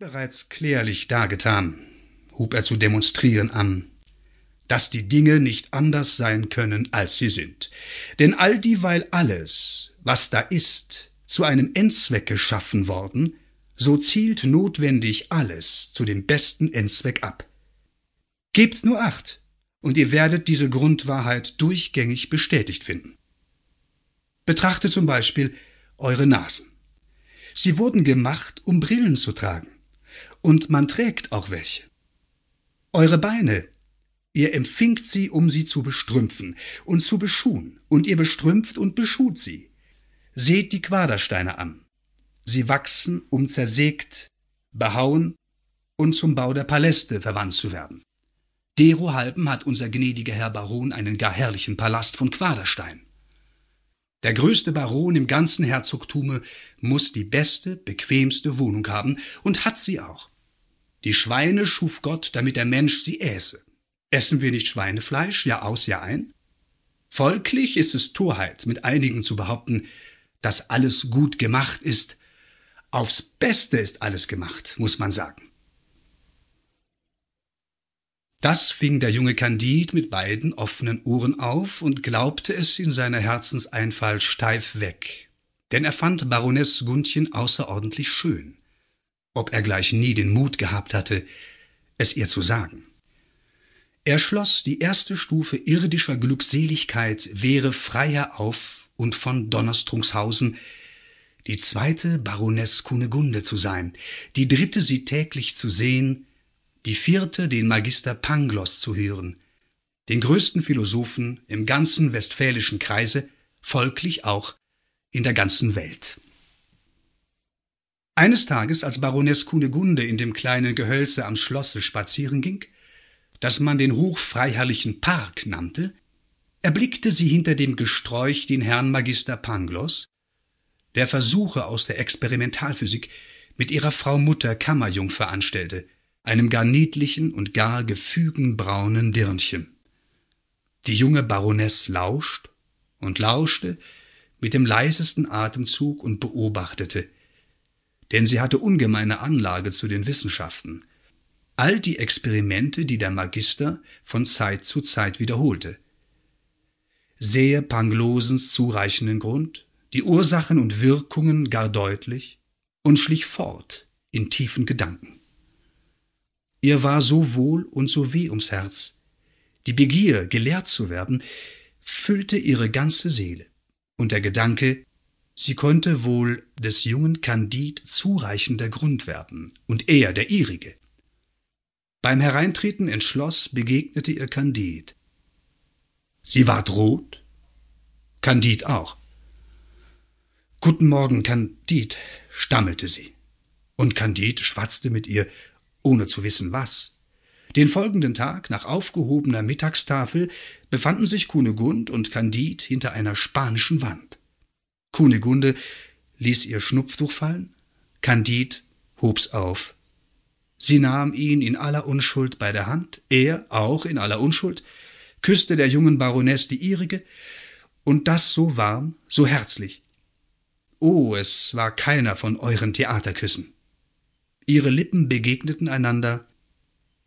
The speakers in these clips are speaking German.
bereits klärlich dargetan, hub er zu demonstrieren an, dass die Dinge nicht anders sein können, als sie sind. Denn all dieweil alles, was da ist, zu einem Endzweck geschaffen worden, so zielt notwendig alles zu dem besten Endzweck ab. Gebt nur acht, und ihr werdet diese Grundwahrheit durchgängig bestätigt finden. Betrachtet zum Beispiel eure Nasen. Sie wurden gemacht, um Brillen zu tragen und man trägt auch welche. Eure Beine, ihr empfingt sie, um sie zu bestrümpfen und zu beschuhen, und ihr bestrümpft und beschut sie. Seht die Quadersteine an. Sie wachsen, um zersägt, behauen und zum Bau der Paläste verwandt zu werden. Derohalben hat unser gnädiger Herr Baron einen gar herrlichen Palast von Quaderstein. Der größte Baron im ganzen Herzogtume muss die beste, bequemste Wohnung haben und hat sie auch. Die Schweine schuf Gott, damit der Mensch sie äße. Essen wir nicht Schweinefleisch, Jahr aus, Jahr ein? Folglich ist es Torheit, mit einigen zu behaupten, dass alles gut gemacht ist. Aufs Beste ist alles gemacht, muss man sagen. Das fing der junge Kandid mit beiden offenen Ohren auf und glaubte es in seiner Herzenseinfall steif weg. Denn er fand Baroness Gundchen außerordentlich schön ob er gleich nie den Mut gehabt hatte, es ihr zu sagen. Er schloss, die erste Stufe irdischer Glückseligkeit wäre freier auf und von Donnerstrungshausen die zweite Baroness Kunegunde zu sein, die dritte sie täglich zu sehen, die vierte den Magister Pangloss zu hören, den größten Philosophen im ganzen westfälischen Kreise, folglich auch in der ganzen Welt. Eines Tages, als Baroness Kunegunde in dem kleinen Gehölze am Schlosse spazieren ging, das man den hochfreiherrlichen Park nannte, erblickte sie hinter dem Gesträuch den Herrn Magister Pangloss, der Versuche aus der Experimentalphysik mit ihrer Frau Mutter Kammerjungfer anstellte, einem gar niedlichen und gar gefügen braunen Dirnchen. Die junge Baroness lauscht und lauschte mit dem leisesten Atemzug und beobachtete, denn sie hatte ungemeine Anlage zu den Wissenschaften. All die Experimente, die der Magister von Zeit zu Zeit wiederholte. Sehe Panglosens zureichenden Grund, die Ursachen und Wirkungen gar deutlich und schlich fort in tiefen Gedanken. Ihr war so wohl und so weh ums Herz. Die Begier, gelehrt zu werden, füllte ihre ganze Seele, und der Gedanke, Sie konnte wohl des jungen Kandid zureichender Grund werden, und er der ihrige. Beim Hereintreten ins Schloss begegnete ihr Kandid. Sie ward rot, Kandid auch. Guten Morgen, Kandid, stammelte sie. Und Kandid schwatzte mit ihr, ohne zu wissen was. Den folgenden Tag, nach aufgehobener Mittagstafel, befanden sich Kunegund und Kandid hinter einer spanischen Wand. Kunigunde ließ ihr Schnupftuch fallen, Kandid hob's auf. Sie nahm ihn in aller Unschuld bei der Hand, er auch in aller Unschuld, küsste der jungen Baroness die ihrige, und das so warm, so herzlich. Oh, es war keiner von euren Theaterküssen. Ihre Lippen begegneten einander,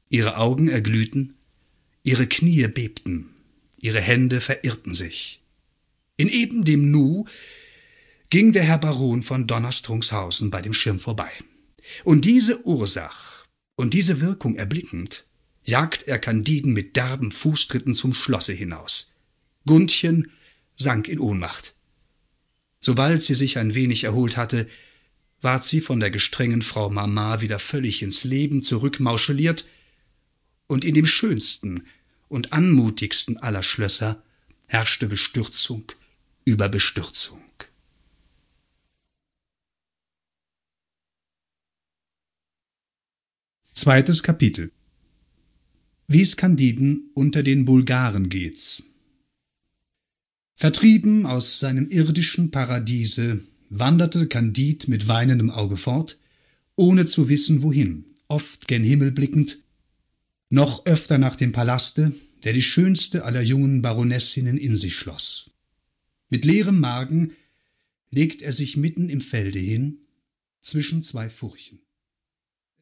ihre Augen erglühten, ihre Knie bebten, ihre Hände verirrten sich. In eben dem Nu ging der Herr Baron von Donnerstrungshausen bei dem Schirm vorbei. Und diese Ursach und diese Wirkung erblickend, jagt er Candiden mit derben Fußtritten zum Schlosse hinaus. Gundchen sank in Ohnmacht. Sobald sie sich ein wenig erholt hatte, ward sie von der gestrengen Frau Mama wieder völlig ins Leben zurückmauscheliert, und in dem schönsten und anmutigsten aller Schlösser herrschte Bestürzung über Bestürzung. Zweites Kapitel Wie es Candiden unter den Bulgaren geht's. Vertrieben aus seinem irdischen Paradiese wanderte Candid mit weinendem Auge fort, ohne zu wissen wohin, oft gen Himmel blickend, noch öfter nach dem Palaste, der die schönste aller jungen Baronessinnen in sich schloss. Mit leerem Magen legt er sich mitten im Felde hin, zwischen zwei Furchen.